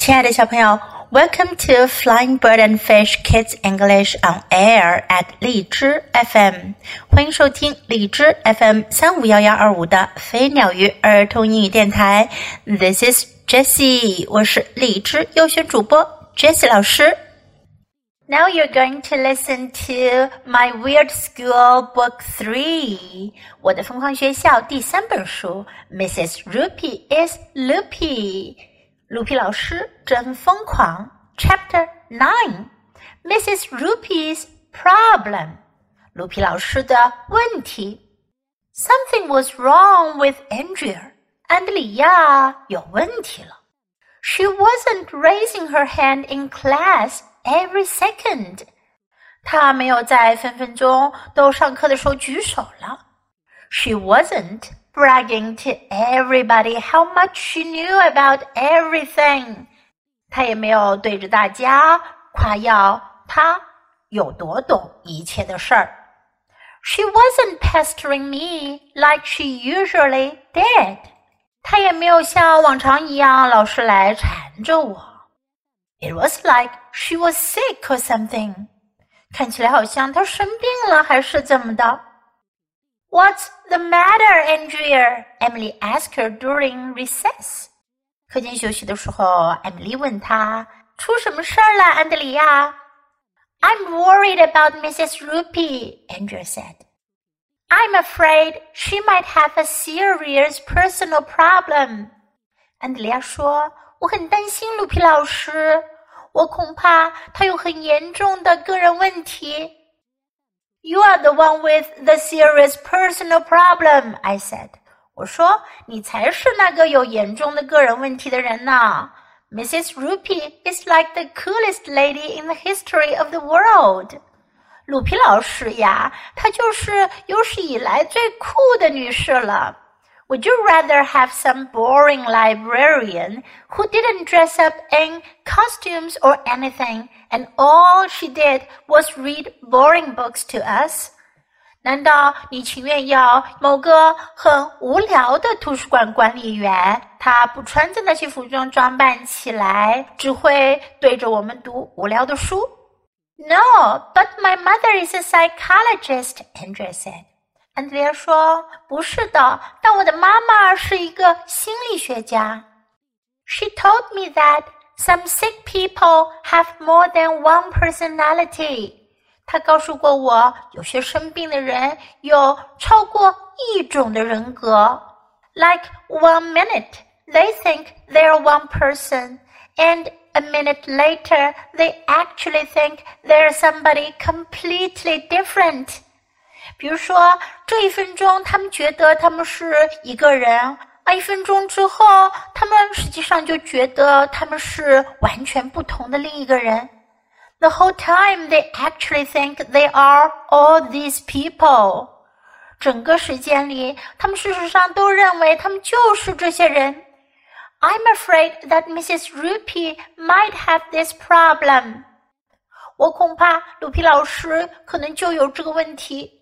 亲爱的小朋友，Welcome to Flying Bird and Fish Kids English on Air at 荔枝 FM，欢迎收听荔枝 FM 三五幺幺二五的飞鸟鱼儿童英语电台。This is Jessie，我是荔枝优选主播 Jessie 老师。Now you're going to listen to My Weird School Book Three，我的疯狂学校第三本书，Mrs. Rupee is Loopy。Roopy 老师真疯狂，Chapter Nine，Mrs. Roopy's Something was wrong with Andrea，安德里亚有问题了。She wasn't raising her hand in class every second，她没有在分分钟都上课的时候举手了。She wasn't bragging to everybody how much she knew about everything。她也没有对着大家夸耀她有多懂一切的事儿。She wasn't pestering me like she usually did。她也没有像往常一样老是来缠着我。It was like she was sick or something。看起来好像她生病了还是怎么的。 What's the matter, Andrea? Emily asked her during recess. 课间休息的时候，艾米丽问她出什么事儿了，安德里亚。I'm worried about Mrs. Roopy, Andrea said. I'm afraid she might have a serious personal problem. 安德里亚说：“我很担心鲁皮老师，我恐怕他有很严重的个人问题。” You are the one with the serious personal problem," I said. 我说，你才是那个有严重的个人问题的人呢。Mrs. Roopy is like the coolest lady in the history of the world. 鲁皮老师呀，她就是有史以来最酷的女士了。would you rather have some boring librarian who didn't dress up in costumes or anything, and all she did was read boring books to us? 难道你情愿要某个很无聊的图书馆管理员？他不穿着那些服装装扮起来，只会对着我们读无聊的书？No, but my mother is a psychologist, Andrea said. 安德烈说：“不是的，但我的妈妈是一个心理学家。” She told me that some sick people have more than one personality. 她告诉过我，有些生病的人有超过一种的人格。Like one minute they think they're one person, and a minute later they actually think they're somebody completely different. 比如说，这一分钟他们觉得他们是一个人，啊，一分钟之后，他们实际上就觉得他们是完全不同的另一个人。The whole time they actually think they are all these people。整个时间里，他们事实上都认为他们就是这些人。I'm afraid that Mrs. Rupee might have this problem。我恐怕鲁皮老师可能就有这个问题。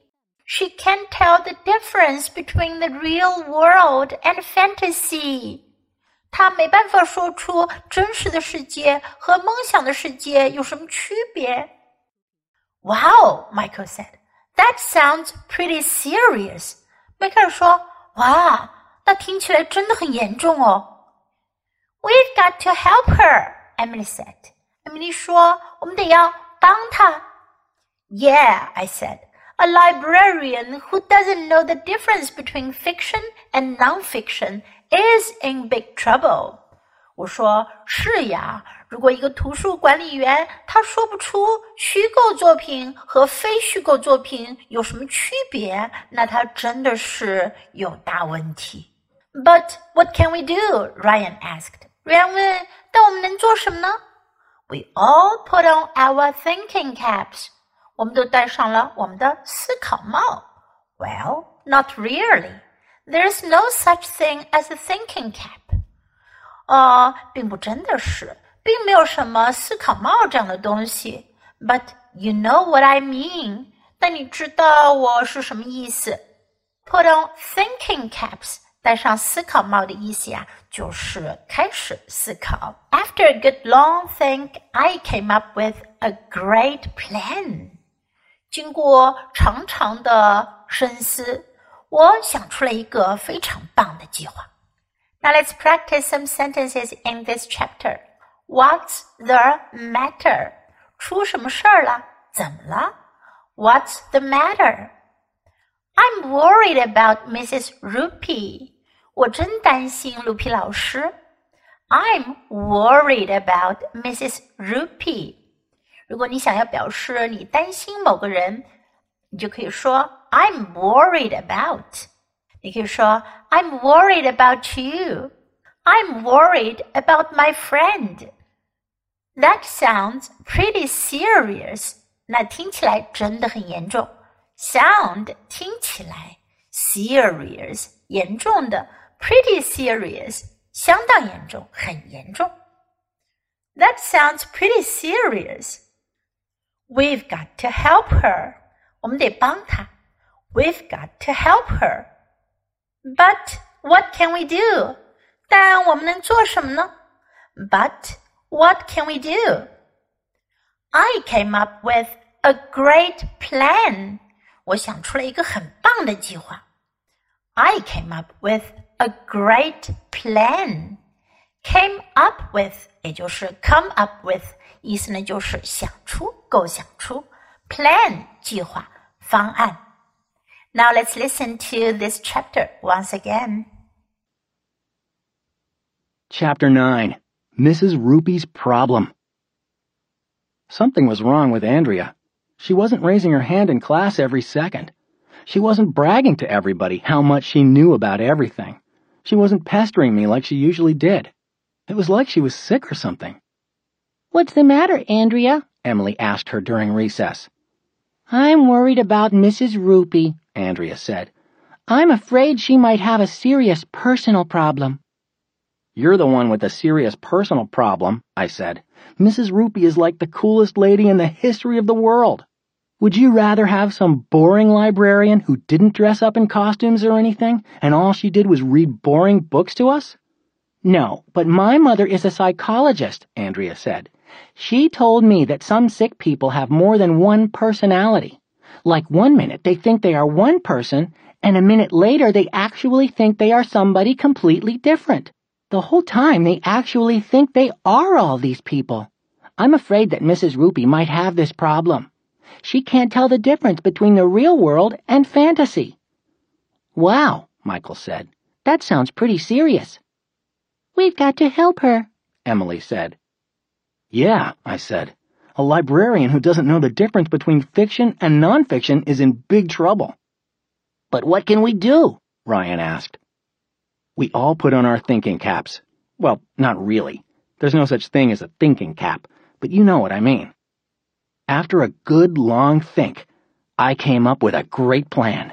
She can't tell the difference between the real world and fantasy. 她没办法说出真实的世界和梦想的世界有什么区别。Wow, Michael said. That sounds pretty serious. 迈克尔说：“哇，那听起来真的很严重哦。” We've got to help her, Emily said. 艾米丽说：“我们得要帮她。” Yeah, I said. A librarian who doesn't know the difference between fiction and nonfiction is in big trouble. 我说是呀，如果一个图书管理员他说不出虚构作品和非虚构作品有什么区别，那他真的是有大问题。But what can we do? Ryan asked. Ryan 问：“但我们能做什么呢？”We all put on our thinking caps. 我们都戴上了我们的思考帽。Well, not really. There's no such thing as a thinking cap. 呃，并不真的是，并没有什么思考帽这样的东西。But you know what I mean. 但你知道我是什么意思？Put on thinking caps 戴上思考帽的意思呀，就是开始思考。After a good long think, I came up with a great plan. 经过长长的深思，我想出了一个非常棒的计划。Now let's practice some sentences in this chapter. What's the matter? 出什么事儿了？怎么了？What's the matter? I'm worried about Mrs. Roopy. 我真担心卢皮老师。I'm worried about Mrs. Roopy. 如果你想要表示你担心某个人，你就可以说 I'm worried about。你可以说 I'm worried about you. I'm worried about my friend. That sounds pretty serious. 那听起来真的很严重。Sound 听起来，serious 严重的，pretty serious 相当严重，很严重。That sounds pretty serious. We've got to help her. 我们得帮她。We've got to help her. But what can we do? 但我们能做什么呢？But what can we do? I came up with a great plan. 我想出了一个很棒的计划。I came up with a great plan. Came up with 也就是 come up with， 意思呢就是想出、构想出，plan 计划、方案。Now let's listen to this chapter once again. Chapter 9 Mrs. Roopy's Problem. Something was wrong with Andrea. She wasn't raising her hand in class every second. She wasn't bragging to everybody how much she knew about everything. She wasn't pestering me like she usually did. It was like she was sick or something. What's the matter, Andrea? Emily asked her during recess. I'm worried about Mrs. Roopy, Andrea said. I'm afraid she might have a serious personal problem. You're the one with a serious personal problem, I said. Mrs. Roopy is like the coolest lady in the history of the world. Would you rather have some boring librarian who didn't dress up in costumes or anything, and all she did was read boring books to us? No, but my mother is a psychologist, Andrea said. She told me that some sick people have more than one personality. Like one minute they think they are one person, and a minute later they actually think they are somebody completely different. The whole time they actually think they are all these people. I'm afraid that Mrs. Roopy might have this problem. She can't tell the difference between the real world and fantasy. Wow, Michael said. That sounds pretty serious. We've got to help her, Emily said. Yeah, I said. A librarian who doesn't know the difference between fiction and nonfiction is in big trouble. But what can we do? Ryan asked. We all put on our thinking caps. Well, not really. There's no such thing as a thinking cap, but you know what I mean. After a good long think, I came up with a great plan.